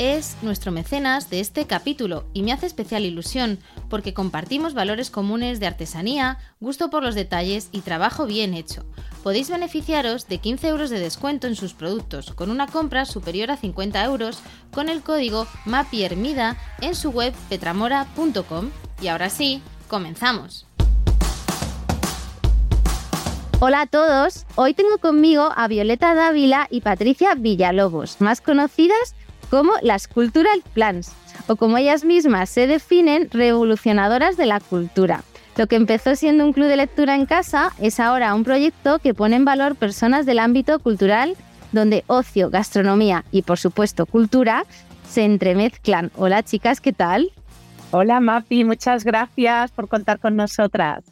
es nuestro mecenas de este capítulo y me hace especial ilusión porque compartimos valores comunes de artesanía, gusto por los detalles y trabajo bien hecho. Podéis beneficiaros de 15 euros de descuento en sus productos con una compra superior a 50 euros con el código MAPIERMIDA en su web petramora.com. Y ahora sí, comenzamos. Hola a todos, hoy tengo conmigo a Violeta Dávila y Patricia Villalobos, más conocidas como las Cultural Plans, o como ellas mismas se definen, revolucionadoras de la cultura. Lo que empezó siendo un club de lectura en casa es ahora un proyecto que pone en valor personas del ámbito cultural donde ocio, gastronomía y por supuesto cultura se entremezclan. Hola chicas, ¿qué tal? Hola Mapi, muchas gracias por contar con nosotras.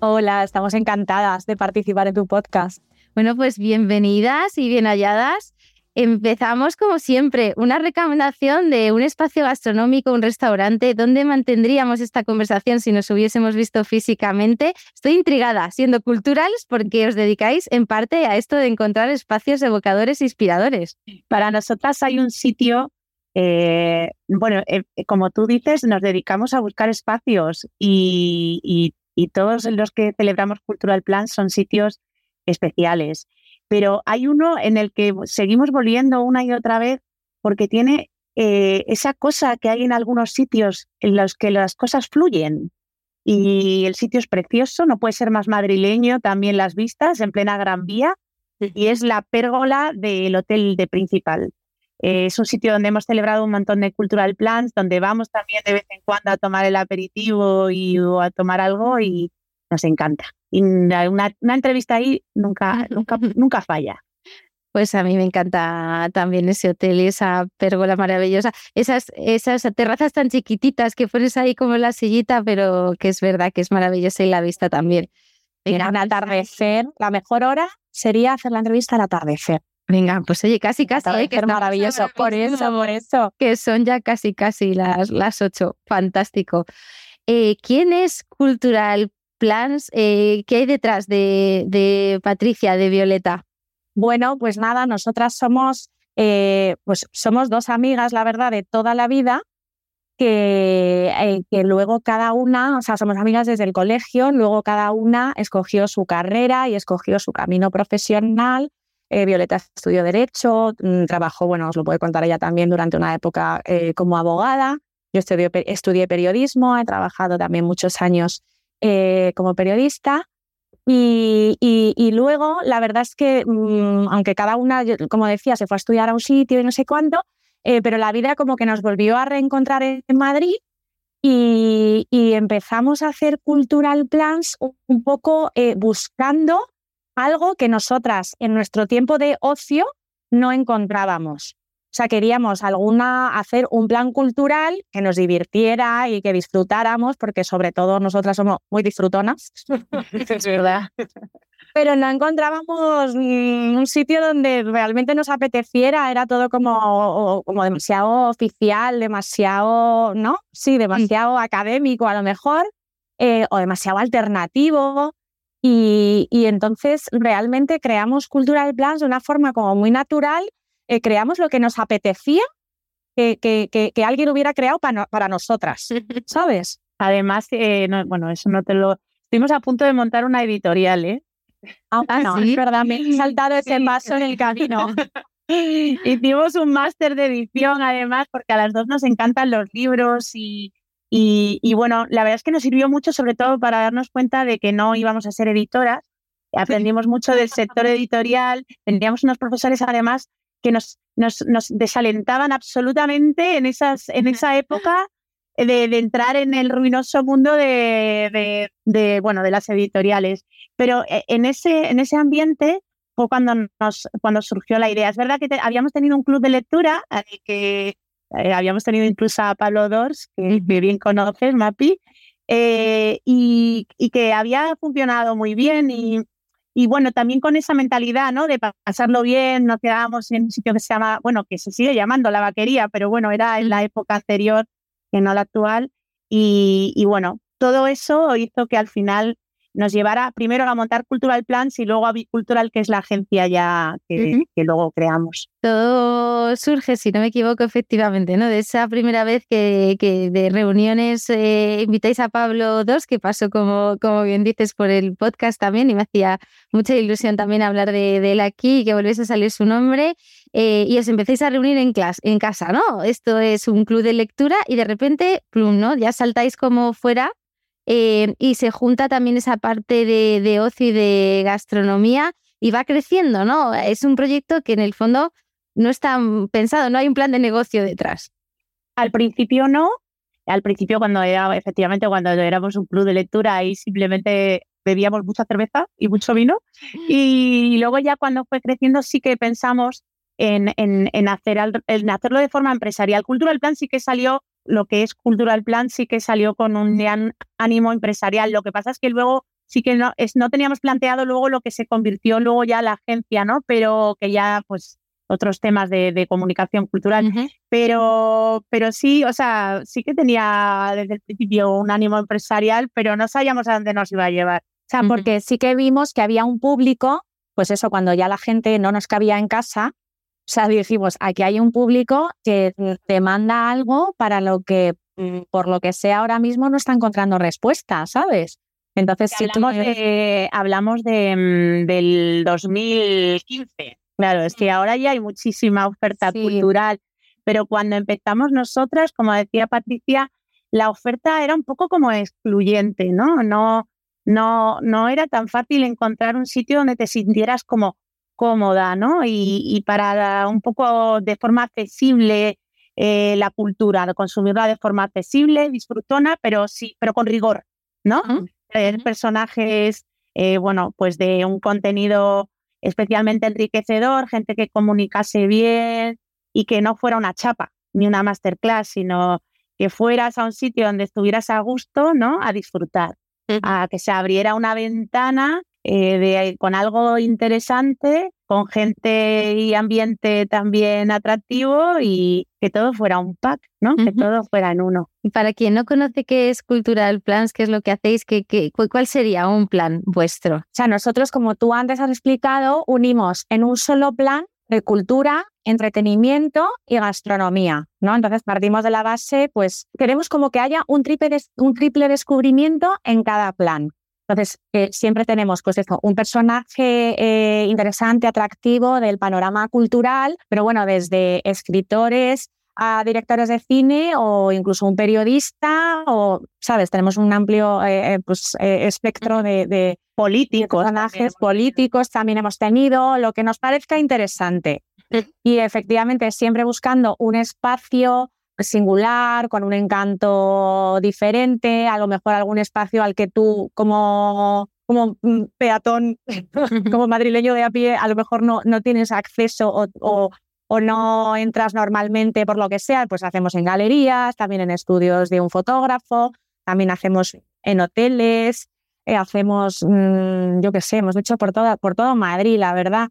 Hola, estamos encantadas de participar en tu podcast. Bueno, pues bienvenidas y bien halladas. Empezamos como siempre, una recomendación de un espacio gastronómico, un restaurante, ¿dónde mantendríamos esta conversación si nos hubiésemos visto físicamente? Estoy intrigada, siendo culturales, porque os dedicáis en parte a esto de encontrar espacios evocadores e inspiradores. Para nosotras hay un sitio, eh, bueno, eh, como tú dices, nos dedicamos a buscar espacios y, y todos los que celebramos Cultural Plan son sitios especiales pero hay uno en el que seguimos volviendo una y otra vez porque tiene eh, esa cosa que hay en algunos sitios en los que las cosas fluyen. Y el sitio es precioso, no puede ser más madrileño, también las vistas en plena Gran Vía, y es la pérgola del Hotel de Principal. Eh, es un sitio donde hemos celebrado un montón de cultural plans, donde vamos también de vez en cuando a tomar el aperitivo y o a tomar algo y nos encanta. Y una, entrevista ahí nunca, nunca, nunca falla. Pues a mí me encanta también ese hotel y esa pérgola maravillosa. Esas, esas terrazas tan chiquititas que pones ahí como la sillita, pero que es verdad que es maravillosa y la vista también. Venga, un atardecer, la mejor hora sería hacer la entrevista al atardecer. Venga, pues oye, casi, casi. ¿eh? que maravilloso. Por eso, por eso. Que son ya casi, casi las, las ocho. Fantástico. Eh, ¿Quién es Cultural plans. Eh, ¿Qué hay detrás de, Patricia, de Violeta? Bueno, pues nada, nosotras somos, eh, pues somos dos amigas, la verdad, de toda la vida, que, eh, que, luego cada una, o sea, somos amigas desde el colegio, luego cada una escogió su carrera y escogió su camino profesional. Violeta estudió Derecho, mm, trabajó, bueno, os lo puede contar ella también durante una época como abogada. Yo estudié periodismo, he trabajado también muchos años eh, como periodista. Y, luego, la verdad es que, mm, aunque cada una, como decía, se fue a estudiar a un sitio y no sé cuánto, eh, pero la vida como que nos volvió a reencontrar en Madrid y, y empezamos a hacer cultural plans un, poco eh, buscando algo que nosotras en nuestro tiempo de ocio no encontrábamos. O sea, queríamos alguna hacer un plan cultural que nos divirtiera y que disfrutáramos, porque sobre todo nosotras somos muy disfrutonas. es verdad. Pero no encontrábamos un sitio donde realmente nos apeteciera, era todo como, como demasiado oficial, demasiado, ¿no? Sí, demasiado académico a lo mejor, eh, o demasiado alternativo. Y, y entonces realmente creamos Cultural Plans de una forma como muy natural eh, creamos lo que nos apetecía que, que, que, alguien hubiera creado para, para nosotras, ¿sabes? Además, eh, bueno, eso no te lo... Estuvimos a punto de montar una editorial, ¿eh? Ah, ah no, es verdad, me he saltado ese paso en el camino. Hicimos un máster de edición, además, porque a las dos nos encantan los libros y, y, y, bueno, la verdad es que nos sirvió mucho, sobre todo para darnos cuenta de que no íbamos a ser editoras. Aprendimos mucho del sector editorial, teníamos unos profesores además que nos, nos, nos desalentaban absolutamente en, esas, en esa época de, entrar en el ruinoso mundo de, de, bueno, de las editoriales. Pero eh, en ese, en ese ambiente fue cuando, nos, cuando surgió la idea. Es verdad que habíamos tenido un club de lectura que eh, habíamos tenido incluso a Pablo Dors, que, bien conoces, Mapi, eh, y, que había funcionado muy bien y, y, bueno, también con esa mentalidad, ¿no? De pasarlo bien, nos quedábamos en un sitio que se llama, bueno, que se sigue llamando la vaquería, pero bueno, era en la época anterior que no la actual. Y, y bueno, todo eso hizo que al final nos llevara primero a montar Cultural Plans y luego a Bicultural, que es la agencia ya que, luego creamos. Todo surge, si no me equivoco, efectivamente, ¿no? De esa primera vez que, que de reuniones eh, invitáis a Pablo II, que pasó, como, como bien dices, por el podcast también, y me hacía mucha ilusión también hablar de, él aquí y que volviese a salir su nombre. Eh, y os empecéis a reunir en, clase, en casa, ¿no? Esto es un club de lectura y de repente, plum, ¿no? Ya saltáis como fuera eh, y se junta también esa parte de, de, ocio y de gastronomía y va creciendo, ¿no? Es un proyecto que en el fondo no está pensado, no hay un plan de negocio detrás. Al principio no, al principio cuando era, efectivamente, cuando éramos un club de lectura ahí simplemente bebíamos mucha cerveza y mucho vino y luego ya cuando fue creciendo sí que pensamos en, en, en hacer, en hacerlo de forma empresarial. Cultural Plan sí que salió lo que es Cultural Plan sí que salió con un gran ánimo empresarial. Lo que pasa es que luego sí que no, es, no teníamos planteado luego lo que se convirtió luego ya la agencia, ¿no? Pero que ya, pues, otros temas de, comunicación cultural. pero, pero sí, o sea, sí que tenía desde el principio un ánimo empresarial, pero no sabíamos a dónde nos iba a llevar. O sea, porque sí que vimos que había un público, pues eso, cuando ya la gente no nos cabía en casa, o sea, dijimos, aquí hay un público que demanda algo para lo que, mm, por lo que sea ahora mismo, no está encontrando respuesta, ¿sabes? Entonces, si hablamos, de, hablamos de, mm, del 2015. Claro, es que ahora ya hay muchísima oferta cultural, pero cuando empezamos nosotras, como decía Patricia, la oferta era un poco como excluyente, ¿no? No, no, no era tan fácil encontrar un sitio donde te sintieras como cómoda, ¿no? Y, para un poco de forma accesible eh, la cultura, de consumirla de forma accesible, disfrutona, pero sí, pero con rigor, ¿no? personajes, eh, bueno, pues de un contenido especialmente enriquecedor, gente que comunicase bien y que no fuera una chapa ni una masterclass, sino que fueras a un sitio donde estuvieras a gusto, ¿no? A disfrutar, a que se abriera una ventana eh, de, con algo interesante, con gente y ambiente también atractivo y que todo fuera un pack, ¿no? Que todo fuera en uno. Y para quien no conoce qué es Cultural Plans, qué es lo que hacéis, ¿qué, qué, cuál sería un plan vuestro? O sea, nosotros, como tú antes has explicado, unimos en un solo plan de cultura, entretenimiento y gastronomía, ¿no? Entonces partimos de la base, pues queremos como que haya un triple, un triple descubrimiento en cada plan. Entonces, eh, siempre tenemos pues un personaje eh, interesante, atractivo del panorama cultural, pero bueno, desde escritores a directores de cine o incluso un periodista o, ¿sabes? Tenemos un amplio eh, pues, espectro de, políticos, personajes políticos también hemos tenido, lo que nos parezca interesante. Y efectivamente, siempre buscando un espacio singular, con un encanto diferente, a lo mejor algún espacio al que tú como, como peatón, como madrileño de a pie, a lo mejor no, no tienes acceso o, o, no entras normalmente por lo que sea, pues hacemos en galerías, también en estudios de un fotógrafo, también hacemos en hoteles, eh, hacemos, mm, yo qué sé, hemos hecho por, toda, por todo Madrid, la verdad.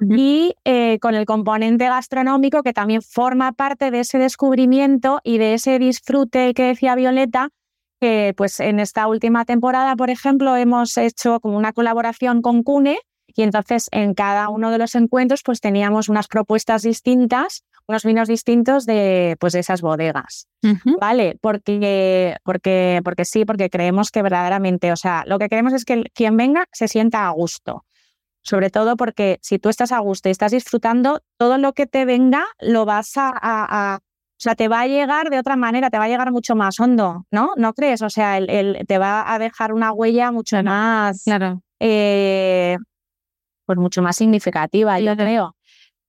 Y eh, con el componente gastronómico que también forma parte de ese descubrimiento y de ese disfrute que decía Violeta, que pues en esta última temporada, por ejemplo, hemos hecho como una colaboración con Cune y entonces en cada uno de los encuentros pues teníamos unas propuestas distintas unos vinos distintos de, pues, de esas bodegas, ¿vale? Porque, porque, porque sí, porque creemos que verdaderamente, o sea, lo que queremos es que quien venga se sienta a gusto. Sobre todo porque si tú estás a gusto y estás disfrutando, todo lo que te venga lo vas a, o sea, te va a llegar de otra manera, te va a llegar mucho más hondo, ¿no? ¿No crees? O sea, el, te va a dejar una huella mucho más, claro. Eh, pues mucho más significativa, yo creo.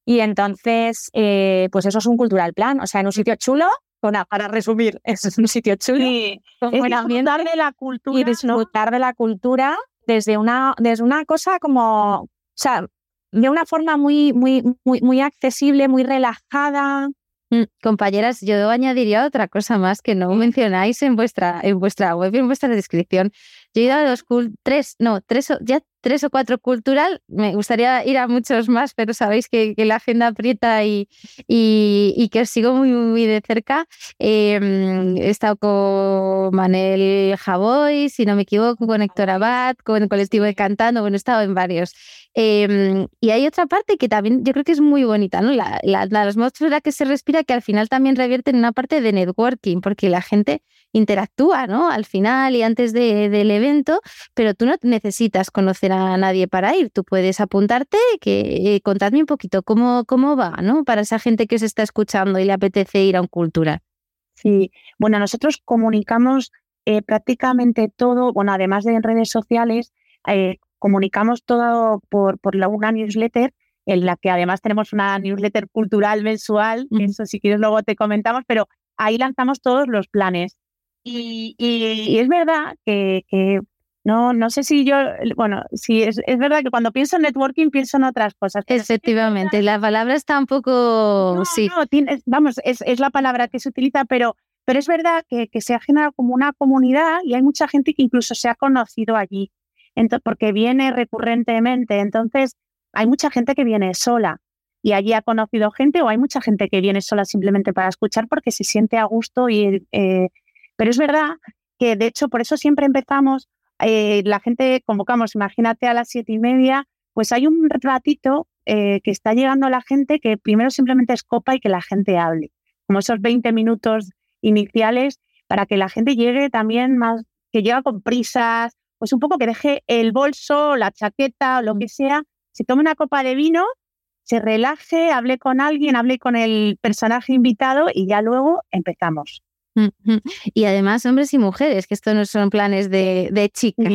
Y entonces, eh, pues eso es un cultural plan, o sea, en un sitio chulo, para resumir, es un sitio chulo, sí. con disfrutar de la cultura. Y disfrutar de la cultura desde una, desde una cosa como, o sea, de una forma muy, muy, muy, muy accesible, muy relajada, Mm, compañeras, yo añadiría otra cosa más que no mencionáis en vuestra, en vuestra web y en vuestra descripción. Yo he ido a dos, tres, no, tres, ya tres o cuatro cultural. Me gustaría ir a muchos más, pero sabéis que, la agenda aprieta y, y, que os sigo muy, muy de cerca. Em, he estado con Manel Javoy, si no me equivoco, con Héctor Abad, con el colectivo de Cantando, bueno, he estado en varios. Em, y hay otra parte que también yo creo que es muy bonita, ¿no? La, la, la atmósfera que se respira, que al final también revierte en una parte de networking, porque la gente interactúa, ¿no? Al final y antes del evento, pero tú no necesitas conocer a nadie para ir, tú puedes apuntarte, que eh, contadme un poquito cómo, cómo va, ¿no? Para esa gente que se está escuchando y le apetece ir a un cultura. Sí, bueno, nosotros comunicamos eh, prácticamente todo, bueno, además de en redes sociales, eh, comunicamos todo por, por la, una newsletter en la que además tenemos una newsletter cultural mensual, eso si quieres luego te comentamos, pero ahí lanzamos todos los planes. Y, es verdad que, no, no sé si yo, bueno, sí, es, verdad que cuando pienso en networking pienso en otras cosas. Efectivamente, la palabra está un poco, sí. vamos, es, la palabra que se utiliza, pero, pero es verdad que, se ha generado como una comunidad y hay mucha gente que incluso se ha conocido allí, porque viene recurrentemente. Entonces, hay mucha gente que viene sola y allí ha conocido gente o hay mucha gente que viene sola simplemente para escuchar porque se siente a gusto y... Eh, pero es verdad que, de hecho, por eso siempre empezamos, eh, la gente convocamos, imagínate a las siete y media, pues hay un ratito eh, que está llegando la gente que primero simplemente es copa y que la gente hable, como esos 20 minutos iniciales para que la gente llegue también más, que llega con prisas, pues un poco que deje el bolso, la chaqueta lo mm. que sea, se tome una copa de vino, se relaje, hable con alguien, hable con el personaje invitado y ya luego empezamos. Y además hombres y mujeres, que esto no son planes de, de chicas.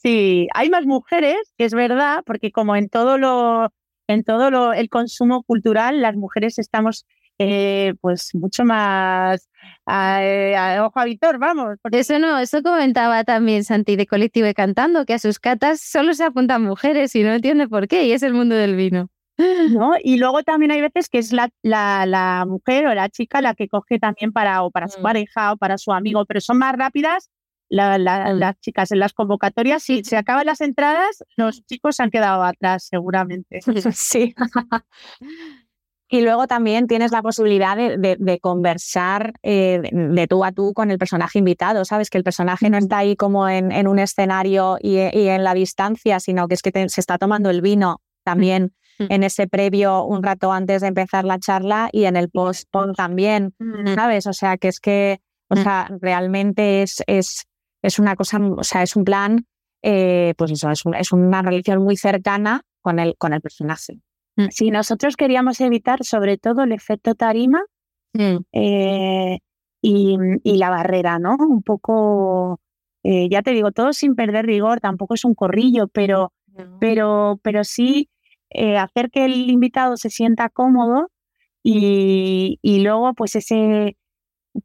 Sí, hay más mujeres, que es verdad, porque como en todo lo, en todo lo, el consumo cultural, las mujeres estamos eh, pues mucho más a, ojo a Víctor, vamos. Eso no, eso comentaba también Santi de Colectivo de Cantando, que a sus catas solo se apuntan mujeres y no entiende por qué, y es el mundo del vino. ¿no? Y luego también hay veces que es la, la, mujer o la chica la que coge también para, o para su mm. pareja o para su amigo, pero son más rápidas las chicas en las convocatorias. Si se acaban las entradas, los chicos han quedado atrás seguramente. Sí. Y luego también tienes la posibilidad de, conversar eh, de, tú a tú con el personaje invitado, ¿sabes? Que el personaje no está ahí como en, un escenario y, en la distancia, sino que es que se está tomando el vino también Mm. en ese previo un rato antes de empezar la charla y en el post también, mm. ¿sabes? O sea, que es que, o mm. sea, realmente es, es, es una cosa, o sea, es un plan, eh, pues eso, es, es, una relación muy cercana con el, con el personaje. Sí, nosotros queríamos evitar sobre todo el efecto tarima eh, y, y, la barrera, ¿no? Un poco, eh, ya te digo, todo sin perder rigor, tampoco es un corrillo, pero, pero, pero sí eh, hacer que el invitado se sienta cómodo y, luego pues ese,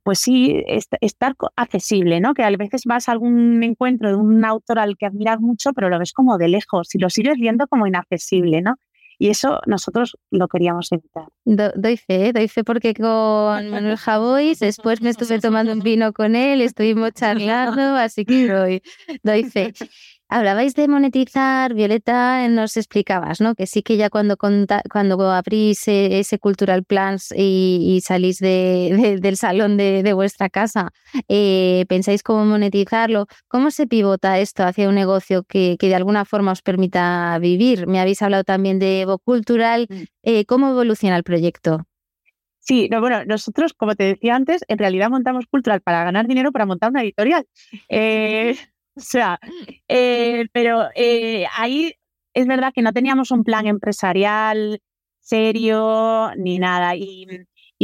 pues sí, estar accesible, ¿no? Que a veces vas a algún encuentro de un autor al que admiras mucho, pero lo ves como de lejos y lo sigues viendo como inaccesible, ¿no? Y eso nosotros lo queríamos evitar. doy fe, doy fe porque con Manuel Javois después me estuve tomando un vino con él, estuvimos charlando, así que doy, doy fe. Hablabais de monetizar, Violeta, nos explicabas, ¿no? Que sí que ya cuando, cuando abrís e, ese Cultural Plans y, salís del salón de, vuestra casa, eh, pensáis cómo monetizarlo. ¿Cómo se pivota esto hacia un negocio que, de alguna forma os permita vivir? Me habéis hablado también de Evo Cultural. Mm. Eh, ¿Cómo evoluciona el proyecto? Sí, no, bueno, nosotros, como te decía antes, en realidad montamos Cultural para ganar dinero para montar una editorial. Eh, o sea, eh, pero eh, ahí es verdad que no teníamos un plan empresarial serio ni nada. Y,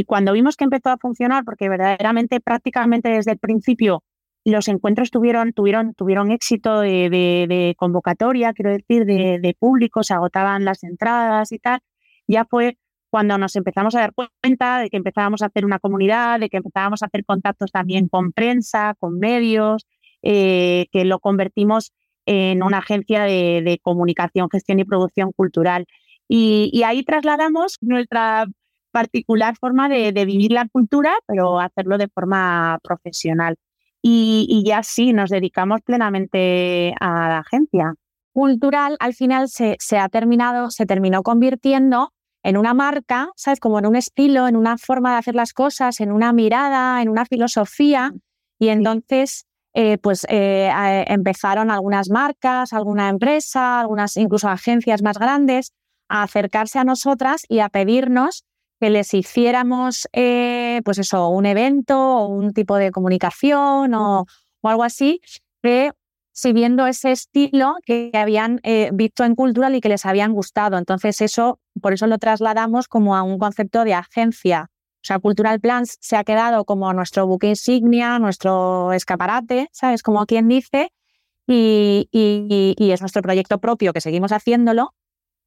cuando vimos que empezó a funcionar, porque verdaderamente prácticamente desde el principio los encuentros tuvieron, tuvieron, tuvieron éxito de, convocatoria, quiero decir, de, de, público, se agotaban las entradas y tal, ya fue cuando nos empezamos a dar cuenta de que empezábamos a hacer una comunidad, de que empezábamos a hacer contactos también con prensa, con medios, eh, que lo convertimos en una agencia de, comunicación, gestión y producción cultural. Y, ahí trasladamos nuestra particular forma de, vivir la cultura, pero hacerlo de forma profesional. Y, ya sí, nos dedicamos plenamente a la agencia. Cultural al final se, se ha terminado, se terminó convirtiendo en una marca, ¿sabes? Como en un estilo, en una forma de hacer las cosas, en una mirada, en una filosofía. Y entonces, eh, pues eh, empezaron algunas marcas, alguna empresa, algunas incluso agencias más grandes a acercarse a nosotras y a pedirnos que les hiciéramos, eh, pues eso, un evento o un tipo de comunicación o, o algo así, que siguiendo ese estilo que habían visto en Cultural y que les habían gustado. Entonces eso, por eso lo trasladamos como a un concepto de agencia. O sea, Cultural Plans se ha quedado como nuestro buque insignia, nuestro escaparate, ¿sabes? Como quien dice, y, y, es nuestro proyecto propio que seguimos haciéndolo,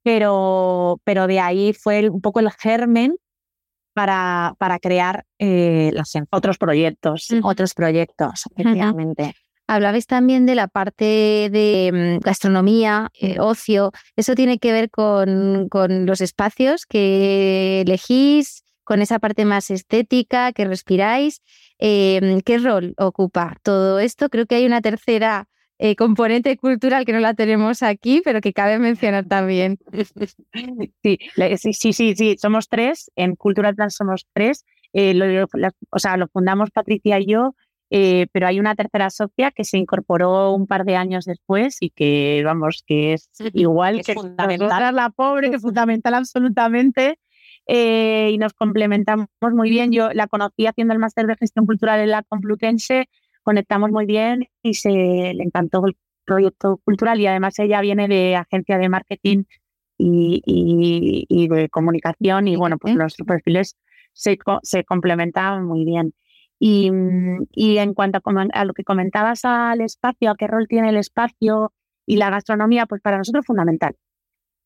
pero, pero de ahí fue un poco el germen para, para crear eh, los, otros proyectos. Otros proyectos, efectivamente. Hablabais también de la parte de mm, gastronomía, eh, ocio. ¿Eso tiene que ver con, con, los espacios que elegís, con esa parte más estética que respiráis? Em, ¿Qué rol ocupa todo esto? Creo que hay una tercera eh, componente cultural que no la tenemos aquí, pero que cabe mencionar también. Sí, sí, sí, sí, somos tres. En Cultural Plan somos tres. Eh, o sea, lo fundamos Patricia y yo eh, pero hay una tercera socia que se incorporó un par de años después y que, vamos, que es igual que fundamental. la pobre, que es fundamental absolutamente. Eh, y nos complementamos muy bien. Yo la conocí haciendo el máster de gestión cultural en la Complutense, conectamos muy bien y se le encantó el proyecto cultural y además ella viene de agencia de marketing y, y, de comunicación y bueno, pues los perfiles se, se complementan muy bien. Y, y en cuanto a, lo que comentabas al espacio, a qué rol tiene el espacio y la gastronomía, pues para nosotros es fundamental.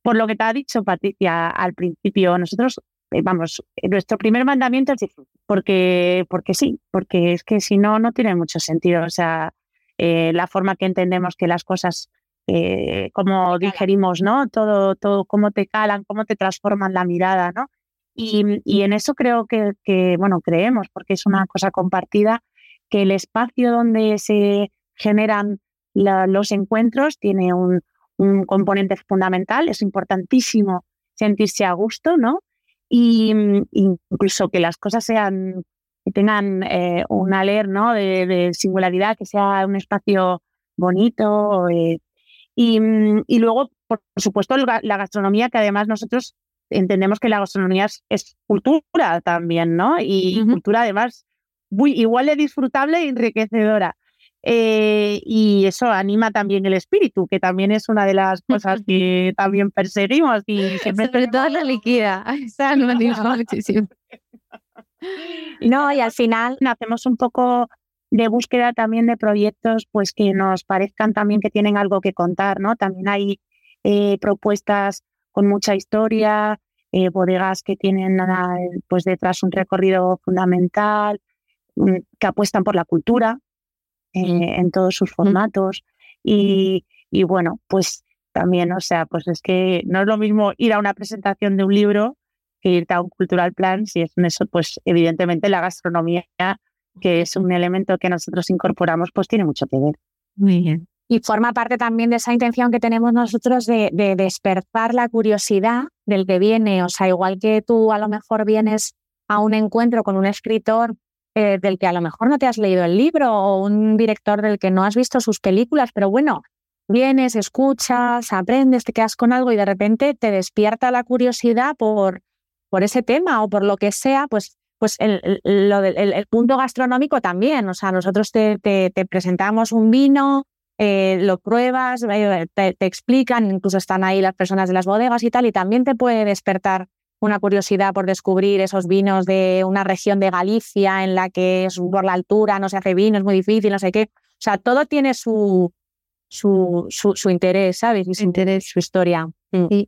Por lo que te ha dicho Patricia al principio, nosotros, eh, vamos, nuestro primer mandamiento es porque, porque sí, porque es que si no, no tiene mucho sentido. O sea, eh, la forma que entendemos que las cosas, eh, como digerimos, ¿no? Todo, todo, cómo te calan, cómo te transforman la mirada, ¿no? Y, en eso creo que, bueno, creemos, porque es una cosa compartida, que el espacio donde se generan los encuentros tiene un, componente fundamental, es importantísimo sentirse a gusto, ¿no? Y incluso que las cosas sean, que tengan eh, un aler, ¿no? De, singularidad, que sea un espacio bonito. Eh, y, y, luego, por supuesto, la gastronomía, que además nosotros entendemos que la gastronomía es, cultura también, ¿no? Y cultura además muy, igual de disfrutable e enriquecedora. Eh, y eso anima también el espíritu, que también es una de las cosas que también perseguimos. Y siempre Sobre todo la liquida, esa no muchísimo. No, y al final hacemos un poco de búsqueda también de proyectos pues que nos parezcan también que tienen algo que contar, ¿no? También hay eh, propuestas con mucha historia, eh, bodegas que tienen pues detrás un recorrido fundamental, mm, que apuestan por la cultura eh, en todos sus formatos. Y, bueno, pues también, o sea, pues es que no es lo mismo ir a una presentación de un libro que irte a un cultural plan, si es en eso, pues evidentemente la gastronomía, que es un elemento que nosotros incorporamos, pues tiene mucho que ver. Muy bien y forma parte también de esa intención que tenemos nosotros de, despertar la curiosidad del que viene. O sea, igual que tú a lo mejor vienes a un encuentro con un escritor eh, del que a lo mejor no te has leído el libro o un director del que no has visto sus películas, pero bueno, vienes, escuchas, aprendes, te quedas con algo y de repente te despierta la curiosidad por, por ese tema o por lo que sea, pues pues el, lo el, punto gastronómico también. O sea, nosotros te, te, te presentamos un vino, eh, lo pruebas, eh, te, explican, incluso están ahí las personas de las bodegas y tal, y también te puede despertar una curiosidad por descubrir esos vinos de una región de Galicia en la que es por la altura no se hace vino, es muy difícil, no sé qué. O sea, todo tiene su, su, su, interés, ¿sabes? Y su, interés, su historia. Mm.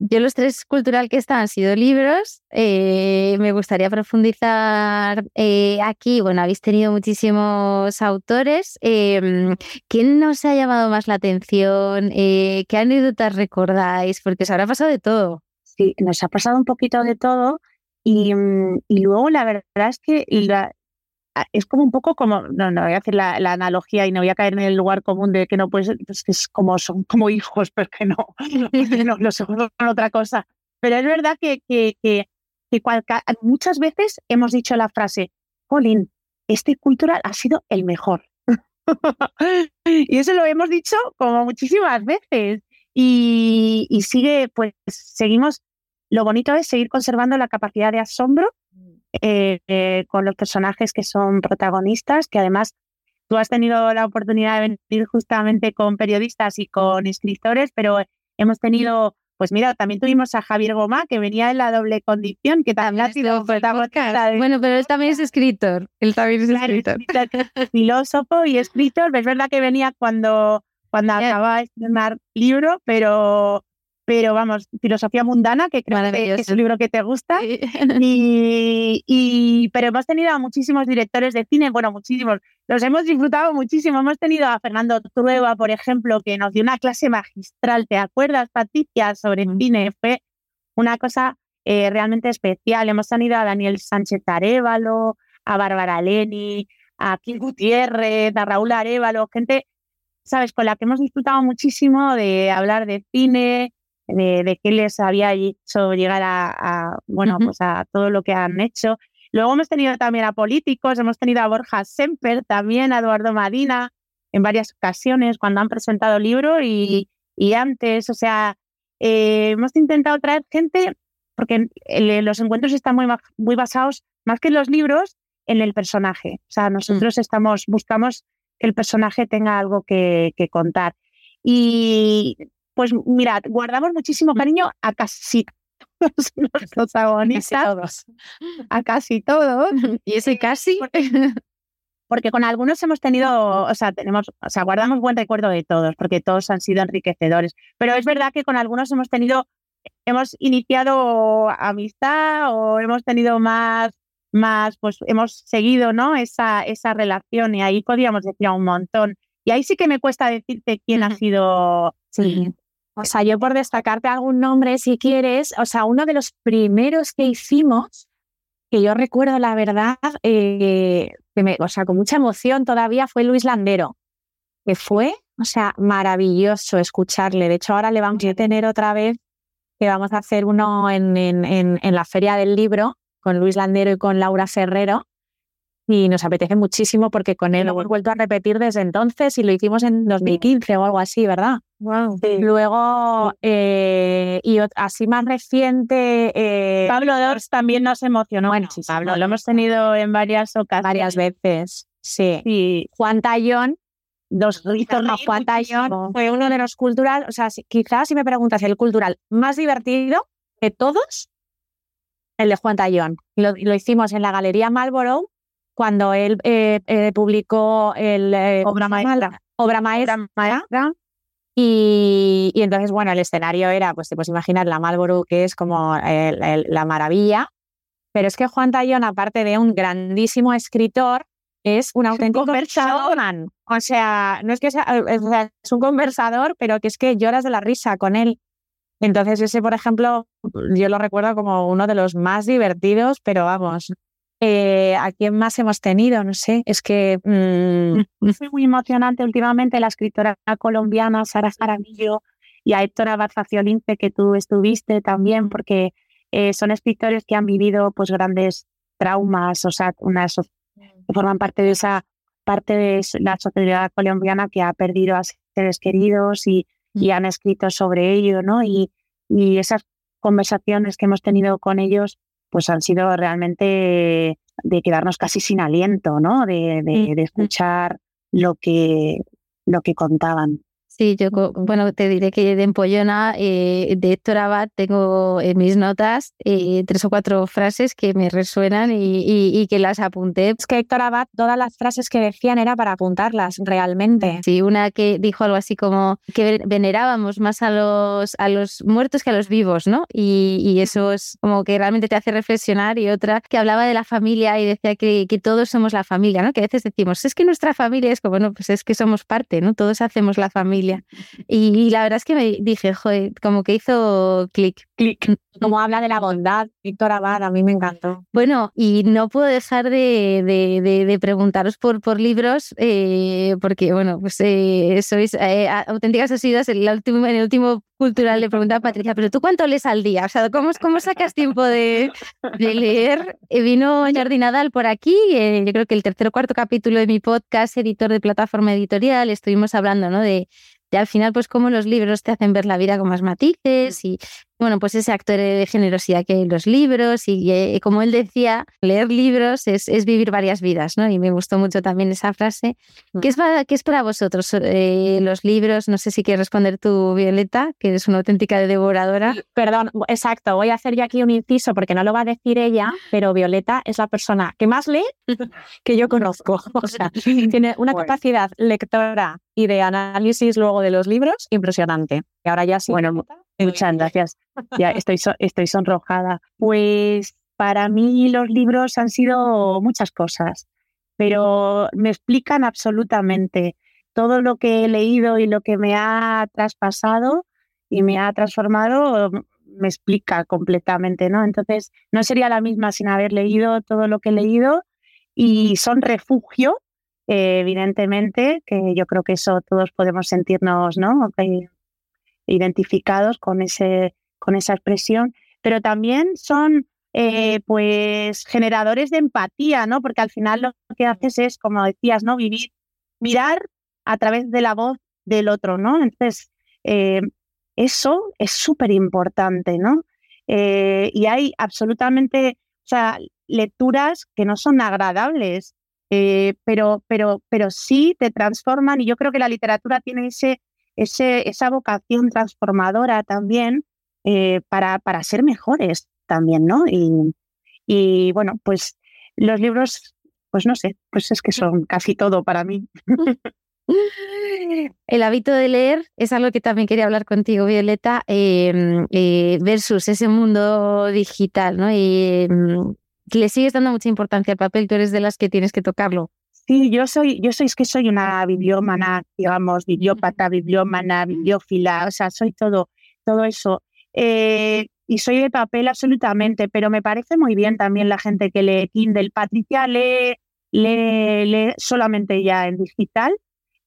Yo los tres cultural que están han sido libros. Eh, me gustaría profundizar eh, aquí. Bueno, habéis tenido muchísimos autores. Eh, ¿Quién nos ha llamado más la atención? ¿Qué anécdotas recordáis? Porque os habrá pasado de todo. Sí, nos ha pasado un poquito de todo y, mm, y luego la verdad es que es como un poco como, no, no voy a hacer la, analogía y no voy a caer en el lugar común de que no puede ser, pues es como son como hijos, pero que no, no los hijos son otra cosa. Pero es verdad que, que, que, muchas veces hemos dicho la frase, Colin, este cultural ha sido el mejor. y eso lo hemos dicho como muchísimas veces. Y, y sigue, pues seguimos, lo bonito es seguir conservando la capacidad de asombro eh, eh, con los personajes que son protagonistas, que además tú has tenido la oportunidad de venir justamente con periodistas y con escritores, pero hemos tenido, pues mira, también tuvimos a Javier Goma, que venía en la doble condición, que también ha sido protagonista. Bueno, pero él también es escritor, él también es escritor. filósofo y escritor, es verdad que venía cuando, cuando acababa de estrenar libro, pero pero vamos, Filosofía Mundana, que creo que es un libro que te gusta. Y, pero hemos tenido a muchísimos directores de cine, bueno, muchísimos, los hemos disfrutado muchísimo. Hemos tenido a Fernando Trueba, por ejemplo, que nos dio una clase magistral, ¿te acuerdas, Patricia, sobre cine? Fue una cosa eh, realmente especial. Hemos tenido a Daniel Sánchez Arevalo, a Bárbara Leni, a Kim Gutiérrez, a Raúl Arevalo, gente, ¿sabes?, con la que hemos disfrutado muchísimo de hablar de cine, de, qué les había hecho llegar a, bueno, pues a todo lo que han hecho. Luego hemos tenido también a políticos, hemos tenido a Borja Semper, también a Eduardo Madina, en varias ocasiones cuando han presentado el libro y, y antes, o sea, eh, hemos intentado traer gente, porque los encuentros están muy, muy basados, más que en los libros, en el personaje. O sea, mm. nosotros estamos, buscamos que el personaje tenga algo que, que contar. Y pues mirad, guardamos muchísimo mm. cariño a casi todos los protagonistas. todos. A casi todos. ¿Y ese casi? Porque, con algunos hemos tenido, o sea, tenemos, o sea, guardamos buen recuerdo de todos, porque todos han sido enriquecedores. Pero es verdad que con algunos hemos tenido, hemos iniciado amistad o hemos tenido más, más, pues hemos seguido, ¿no? Esa, esa relación y ahí podríamos decir un montón. Y ahí sí que me cuesta decirte quién ha sido sí. O sea, yo por destacarte algún nombre, si quieres, o sea, uno de los primeros que hicimos, que yo recuerdo la verdad, eh, que me, o sea, con mucha emoción todavía, fue Luis Landero, que fue, o sea, maravilloso escucharle. De hecho, ahora le vamos a tener otra vez, que vamos a hacer uno en, en, en, en la Feria del Libro, con Luis Landero y con Laura Ferrero, y nos apetece muchísimo porque con él lo hemos vuelto a repetir desde entonces y lo hicimos en 2015 o algo así, ¿verdad? Wow. Luego, eh, y así más reciente. Eh, Pablo Dors también nos emocionó. Bueno, Pablo, lo hemos tenido en varias ocasiones. Varias veces, sí. sí. Juan Tallón. Dos ritos, no, Juan Tallón fue uno de los cultural, o sea, quizás si me preguntas el cultural más divertido de todos, el de Juan Tallón. Lo, lo hicimos en la Galería Marlborough cuando él eh, eh, publicó el eh, obra maestra. Obra maestra. Y, y, entonces, bueno, el escenario era, pues te puedes imaginar la Marlborough, que es como la maravilla. Pero es que Juan Tallón, aparte de un grandísimo escritor, es un auténtico conversador. O sea, no es que sea, es un conversador, pero que es que lloras de la risa con él. Entonces, ese, por ejemplo, yo lo recuerdo como uno de los más divertidos, pero vamos, eh, ¿A quién más hemos tenido? No sé, es que... Mm, Fue muy emocionante últimamente la escritora colombiana Sara Jaramillo y a Héctor Abarzacionince, que tú estuviste también, porque eh, son escritores que han vivido pues grandes traumas, o sea, una que forman parte de esa parte de la sociedad colombiana que ha perdido a seres queridos y, y han escrito sobre ello, ¿no? Y, y esas conversaciones que hemos tenido con ellos pues han sido realmente de quedarnos casi sin aliento, ¿no? De, de, de escuchar lo que, lo que contaban. Sí, yo, bueno, te diré que de Empollona, eh, de Héctor Abad, tengo en mis notas eh, tres o cuatro frases que me resuenan y, que las apunté. Es que Héctor Abad, todas las frases que decían era para apuntarlas realmente. Sí, una que dijo algo así como que venerábamos más a los, a los muertos que a los vivos, ¿no? Y, eso es como que realmente te hace reflexionar. Y otra que hablaba de la familia y decía que, que todos somos la familia, ¿no? Que a veces decimos, es que nuestra familia es como, no, pues es que somos parte, ¿no? Todos hacemos la familia familia. Y, la verdad es que me dije, joder, como que hizo clic. Clic. Como habla de la bondad, Víctor Abad, a mí me encantó. Bueno, y no puedo dejar de, preguntaros por, por libros, eh, porque, bueno, pues eh, sois eh, auténticas asiduas. En, en el último cultural le preguntaba a Patricia, ¿pero tú cuánto lees al día? O sea, ¿cómo, cómo sacas tiempo de, leer? vino Jordi Nadal por aquí, yo creo que el tercer o cuarto capítulo de mi podcast, editor de plataforma editorial, estuvimos hablando ¿no? de, de al final, pues cómo los libros te hacen ver la vida con más matices y, bueno, pues ese actor de generosidad que hay en los libros y eh, como él decía, leer libros es, vivir varias vidas, ¿no? Y me gustó mucho también esa frase. ¿Qué es para, qué es para vosotros eh, los libros? No sé si quieres responder tú, Violeta, que eres una auténtica devoradora. Perdón, exacto, voy a hacer yo aquí un inciso porque no lo va a decir ella, pero Violeta es la persona que más lee que yo conozco. O sea, tiene una capacidad lectora y de análisis luego de los libros impresionante. Y ahora ya sí. Bueno, Muchas gracias. Ya estoy, estoy sonrojada. Pues para mí los libros han sido muchas cosas, pero me explican absolutamente todo lo que he leído y lo que me ha traspasado y me ha transformado me explica completamente, ¿no? Entonces, no sería la misma sin haber leído todo lo que he leído y son refugio, eh, evidentemente, que yo creo que eso todos podemos sentirnos, ¿no? Identificados con, ese, con esa expresión, pero también son eh, pues generadores de empatía, ¿no? Porque al final lo que haces es, como decías, ¿no? Vivir, mirar a través de la voz del otro, ¿no? Entonces, eh, eso es súper importante, ¿no? Eh, y hay absolutamente, o sea, lecturas que no son agradables, pero, pero, pero sí te transforman y yo creo que la literatura tiene ese esa vocación transformadora también eh, para, para ser mejores también, ¿no? Y, y bueno, pues los libros, pues no sé, pues es que son casi todo para mí. El hábito de leer es algo que también quería hablar contigo, Violeta, em, eh, versus ese mundo digital, ¿no? Y em, le sigues dando mucha importancia al papel, tú eres de las que tienes que tocarlo Sí, yo soy, yo soy, es que soy una bibliómana, digamos, bibliópata, bibliómana, bibliófila, o sea, soy todo, todo eso. Eh, y soy de papel absolutamente, pero me parece muy bien también la gente que lee Kindle. Patricia lee, lee, solamente ya en digital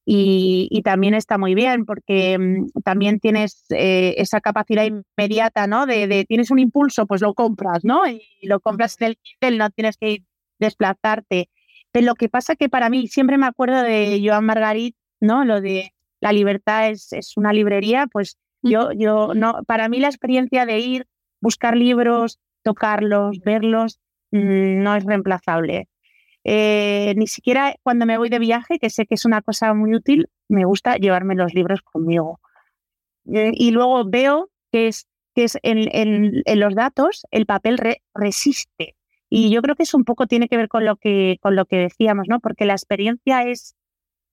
y, también está muy bien porque mm, también tienes eh, esa capacidad inmediata, ¿no? De, de, tienes un impulso, pues lo compras, ¿no? Y lo compras en el Kindle, no tienes que desplazarte lo que pasa que para mí, siempre me acuerdo de Joan Margarit, ¿no? Lo de la libertad es, es una librería, pues yo, yo, no, para mí la experiencia de ir, buscar libros, tocarlos, verlos, mm, no es reemplazable. Eh, ni siquiera cuando me voy de viaje, que sé que es una cosa muy útil, me gusta llevarme los libros conmigo. Eh, y luego veo que es, que es en, en, los datos el papel resiste. Y yo creo que eso un poco tiene que ver con lo que, con lo que decíamos, ¿no? Porque la experiencia es,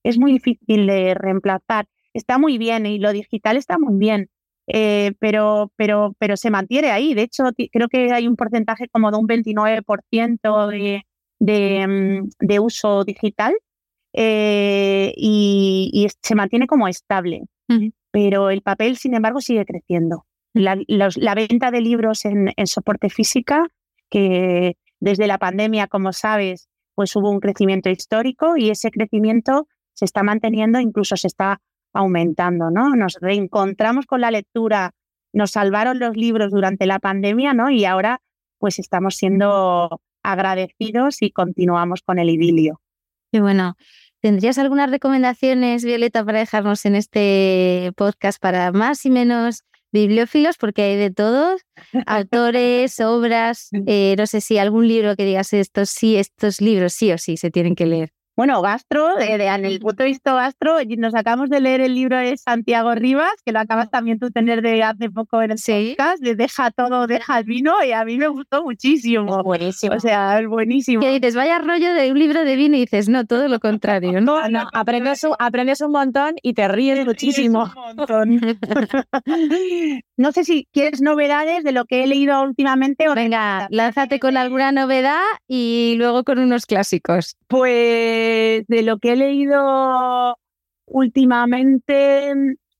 es muy difícil de reemplazar. Está muy bien y lo digital está muy bien, eh, pero, pero, pero se mantiene ahí. De hecho, creo que hay un porcentaje como de un 29% de, de, mm, de, uso digital eh, y, se mantiene como estable. Pero el papel, sin embargo, sigue creciendo. La, la venta de libros en, en soporte física que desde la pandemia, como sabes, pues hubo un crecimiento histórico y ese crecimiento se está manteniendo, incluso se está aumentando, ¿no? Nos reencontramos con la lectura, nos salvaron los libros durante la pandemia, ¿no? Y ahora pues estamos siendo agradecidos y continuamos con el idilio. Y bueno. ¿Tendrías algunas recomendaciones, Violeta, para dejarnos en este podcast para más y menos bibliófilos porque hay de todos, autores, obras, eh, no sé si algún libro que digas estos sí, estos libros sí o sí se tienen que leer. Bueno, gastro, en el punto de vista gastro, nos acabamos de leer el libro de Santiago Rivas, que lo acabas también tú tener de hace poco en el podcast, de Deja todo, deja el vino, y a mí me gustó muchísimo. buenísimo. O sea, es buenísimo. Que dices, vaya rollo de un libro de vino, y dices, no, todo lo contrario. No, aprendes, un, aprendes, un, montón y te ríes muchísimo. no sé si quieres novedades de lo que he leído últimamente. Venga, lánzate con alguna novedad y luego con unos clásicos. Pues de lo que he leído últimamente,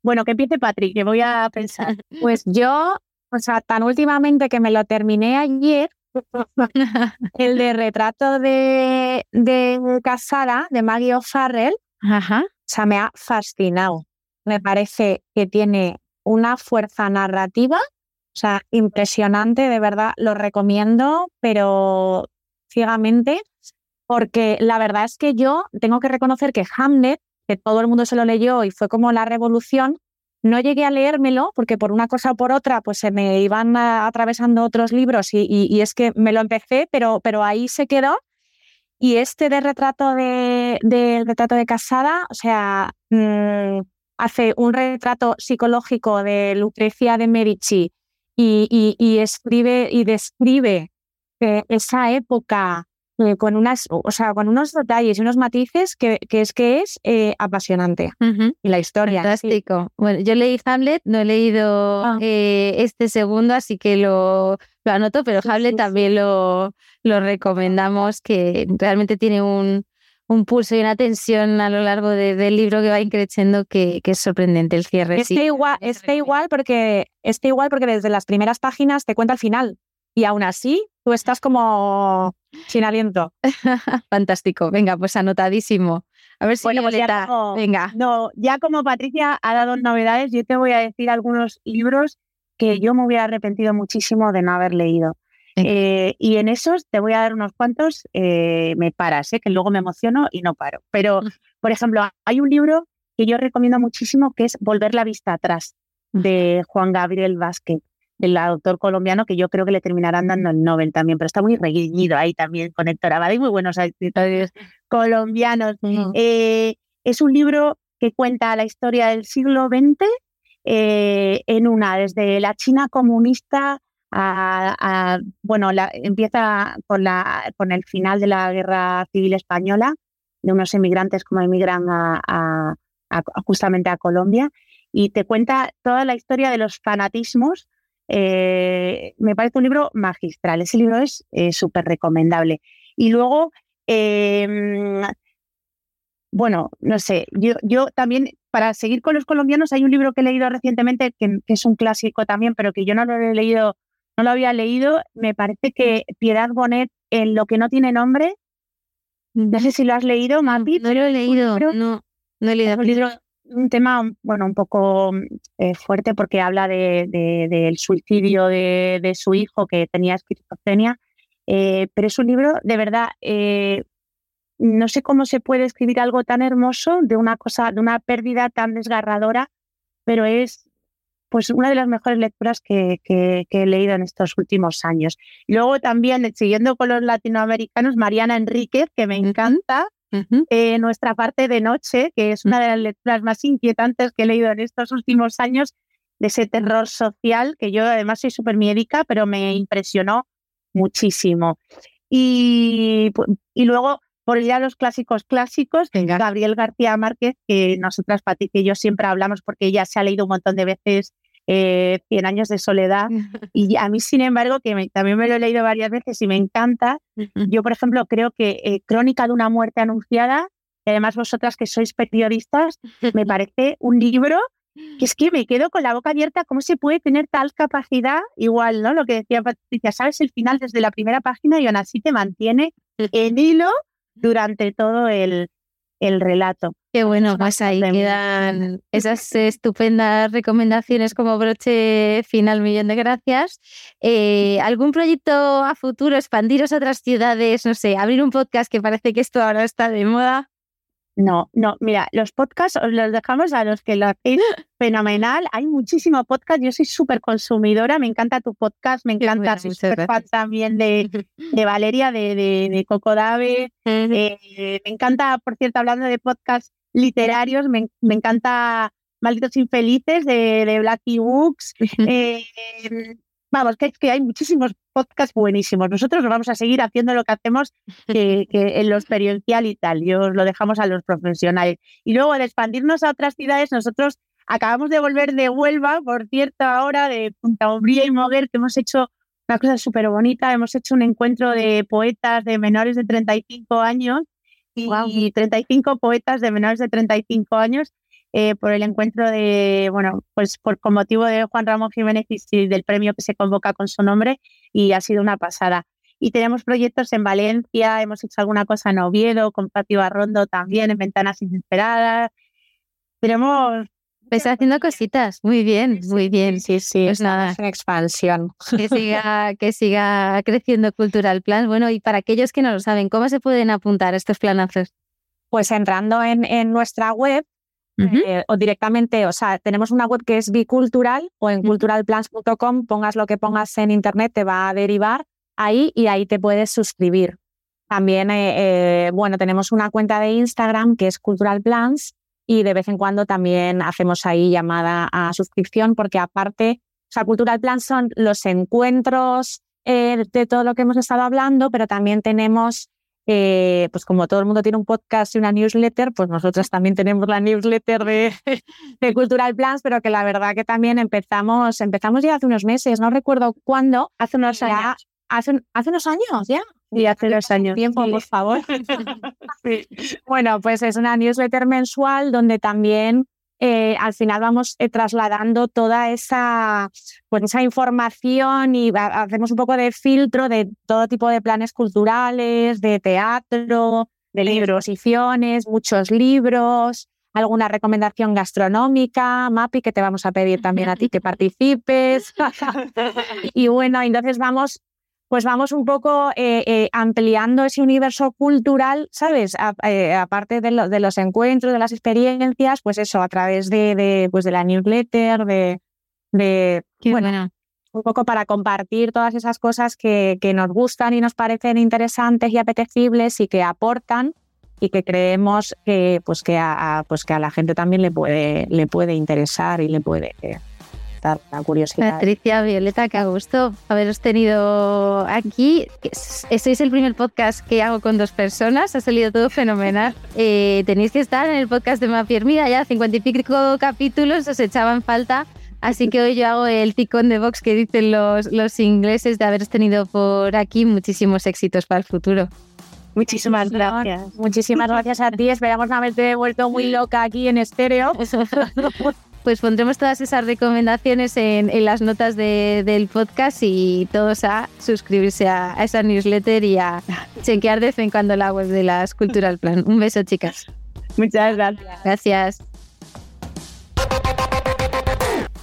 bueno, que empiece Patrick, que voy a pensar. Pues yo, o sea, tan últimamente que me lo terminé ayer, el de retrato de, de Casara, de Maggie O'Farrell, Ajá. o sea, me ha fascinado. Me parece que tiene una fuerza narrativa, o sea, impresionante, de verdad, lo recomiendo, pero ciegamente, porque la verdad es que yo tengo que reconocer que Hamlet, que todo el mundo se lo leyó y fue como la revolución, no llegué a leérmelo porque por una cosa o por otra pues se me iban atravesando otros libros y, es que me lo empecé, pero, pero ahí se quedó. Y este de retrato de, del retrato de casada, o sea, mm, hace un retrato psicológico de Lucrecia de Medici y escribe y describe eh, esa época eh, con unas, o sea, con unos detalles y unos matices que, que es que es eh, apasionante. Y la historia. sí. Fantástico. Bueno, yo leí Hamlet, no he leído Ah. eh, este segundo, así que lo, lo anoto, pero Sí, Hamlet sí, también lo, lo recomendamos, que realmente tiene un, un pulso y una tensión a lo largo de- del libro que va increciendo que, que es sorprendente el cierre. Este sí. igual, recomienda. igual porque este igual porque desde las primeras páginas te cuenta el final. Y aún así, tú estás como sin aliento. Fantástico. Venga, pues anotadísimo. A ver si Bueno, pues ya como- Venga. No, ya como Patricia ha dado novedades, yo te voy a decir algunos libros que yo me hubiera arrepentido muchísimo de no haber leído. Eh, y en esos te voy a dar unos cuantos, eh, me paras, eh, que luego me emociono y no paro. Pero, Mm. por ejemplo, hay un libro que yo recomiendo muchísimo que es Volver la vista atrás, de Juan Gabriel Vázquez, el autor colombiano, que yo creo que le terminarán dando el Nobel también, pero está muy reguiñido ahí también con Héctor Abad. Hay muy buenos escritores colombianos. Eh, es un libro que cuenta la historia del siglo XX eh, en una, desde la China comunista a, a- bueno, la- empieza con, la, con el final de la Guerra Civil Española, de unos emigrantes como emigran a, a- a- justamente a Colombia, y te cuenta toda la historia de los fanatismos. Eh, me parece un libro magistral. Ese libro es eh, súper recomendable. Y luego, eh, bueno, no sé, yo, yo también, para seguir con los colombianos, hay un libro que he leído recientemente que, que es un clásico también, pero que yo no lo he leído, no lo había leído. Me parece que Piedad Bonet, en Lo que no tiene nombre, no sé si lo has leído, Mapi. No lo he leído, no, no he leído. es un libro, un tema, bueno, un poco eh, fuerte porque habla de, de- del suicidio de, su hijo que tenía esquizofrenia, eh, pero es un libro de verdad, eh, no sé cómo se puede escribir algo tan hermoso de una cosa, de una pérdida tan desgarradora, pero es pues una de las mejores lecturas que, que- que he leído en estos últimos años. Luego también, siguiendo con los latinoamericanos, Mariana Enríquez, que me Ujú. Eh, Nuestra parte de noche, que es una de las lecturas más inquietantes que he leído en estos últimos años, de ese terror social, que yo además soy súper miedica, pero me impresionó muchísimo. Y, y luego, por ir a los clásicos clásicos, Venga. Gabriel García Márquez, que nosotras, Pati, y yo siempre hablamos porque ella se ha leído un montón de veces eh, Cien años de soledad. Y a mí, sin embargo, que me- también me lo he leído varias veces y me encanta, yo, por ejemplo, creo que eh, Crónica de una muerte anunciada, y además vosotras que sois periodistas, me parece un libro que es que me quedo con la boca abierta, ¿cómo se puede tener tal capacidad? Igual, ¿no? Lo que decía Patricia, sabes el final desde la primera página y aún así te mantiene en hilo durante todo el, el relato. Qué bueno, pues ahí quedan esas estupendas recomendaciones como broche final, millón de gracias. Eh, ¿Algún proyecto a futuro, expandiros a otras ciudades, no sé, abrir un podcast que parece que esto ahora está de moda? No, no, mira, los podcasts os los dejamos a los que lo hacéis fenomenal. Hay muchísimo podcast, yo soy súper consumidora, me encanta tu podcast, me encanta, soy súper fan también de, de Valeria, de, de, de Coco Dave. Eh, me encanta, por cierto, hablando de podcasts literarios, me, me encanta Malditos Infelices de, de Blacky Books. Eh, vamos, que, que hay muchísimos podcasts buenísimos. Nosotros nos vamos a seguir haciendo lo que hacemos que, que en lo experiencial y tal. Yo os lo dejamos a los profesionales. Y luego de expandirnos a otras ciudades, nosotros acabamos de volver de Huelva, por cierto, ahora de Punta Umbría y Moguer, que hemos hecho una cosa súper bonita. Hemos hecho un encuentro de poetas de menores de 35 años y 35 poetas de menores de 35 años eh, por el encuentro de, bueno, pues por, con motivo de Juan Ramón Jiménez y del premio que se convoca con su nombre y ha sido una pasada. Y tenemos proyectos en Valencia, hemos hecho alguna cosa en Oviedo, con Patio Arrondo también, en Ventanas Inesperadas. Tenemos Está haciendo cositas, muy bien, muy bien. Sí, sí, pues nada. en expansión. Que siga, que siga creciendo Cultural Plan. Bueno, y para aquellos que no lo saben, ¿cómo se pueden apuntar estos planazos? Pues entrando en, en nuestra web eh, o directamente, o sea, tenemos una web que es bicultural o en culturalplans.com, pongas lo que pongas en internet, te va a derivar ahí y ahí te puedes suscribir. También, eh, eh, bueno, tenemos una cuenta de Instagram que es Cultural Plans y de vez en cuando también hacemos ahí llamada a suscripción porque aparte, o sea, Cultural Plan son los encuentros eh, de todo lo que hemos estado hablando, pero también tenemos, eh, pues como todo el mundo tiene un podcast y una newsletter, pues nosotros también tenemos la newsletter de, de Cultural Plans, pero que la verdad que también empezamos, empezamos ya hace unos meses, no recuerdo cuándo. Hace unos años. Hace, hace unos años ya. Y hace dos años. Tiempo, por favor. Bueno, pues es una newsletter mensual donde también eh, al final vamos eh, trasladando toda esa, pues esa información y hacemos un poco de filtro de todo tipo de planes culturales, de teatro, de libros, exposiciones, muchos libros, alguna recomendación gastronómica, Mapi, que te vamos a pedir también a ti que participes. y bueno, entonces vamos pues vamos un poco eh, eh, ampliando ese universo cultural, ¿sabes? Eh, aparte de, los encuentros, de las experiencias, pues eso, a través de, pues de la newsletter, de, de bueno, un poco para compartir todas esas cosas que, que, nos gustan y nos parecen interesantes y apetecibles y que aportan y que creemos que, pues que, a, pues que a la gente también le puede, le puede interesar y le puede la curiosidad. Patricia, Violeta, qué gusto haberos tenido aquí. Este es el primer podcast que hago con dos personas, ha salido todo fenomenal. Eh, tenéis que estar en el podcast de Mapier. Mira, ya cincuenta y pico capítulos os echaban falta. Así que hoy yo hago el ticón de box que dicen los, los ingleses de haberos tenido por aquí. Muchísimos éxitos para el futuro. Muchísimas gracias. Muchísimas gracias a ti. Esperamos no haberte vuelto muy loca aquí en estéreo. pues pondremos todas esas recomendaciones en, las notas del podcast y todos a suscribirse a, esa newsletter y a chequear de vez en cuando la web de las Cultural Plan. Un beso, chicas. Muchas gracias. Gracias.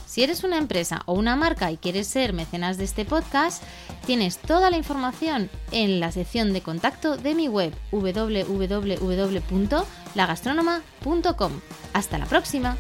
Si eres una empresa o una marca y quieres ser mecenas de este podcast, tienes toda la información en la sección de contacto de mi web www.lagastronoma.com. Hasta la próxima.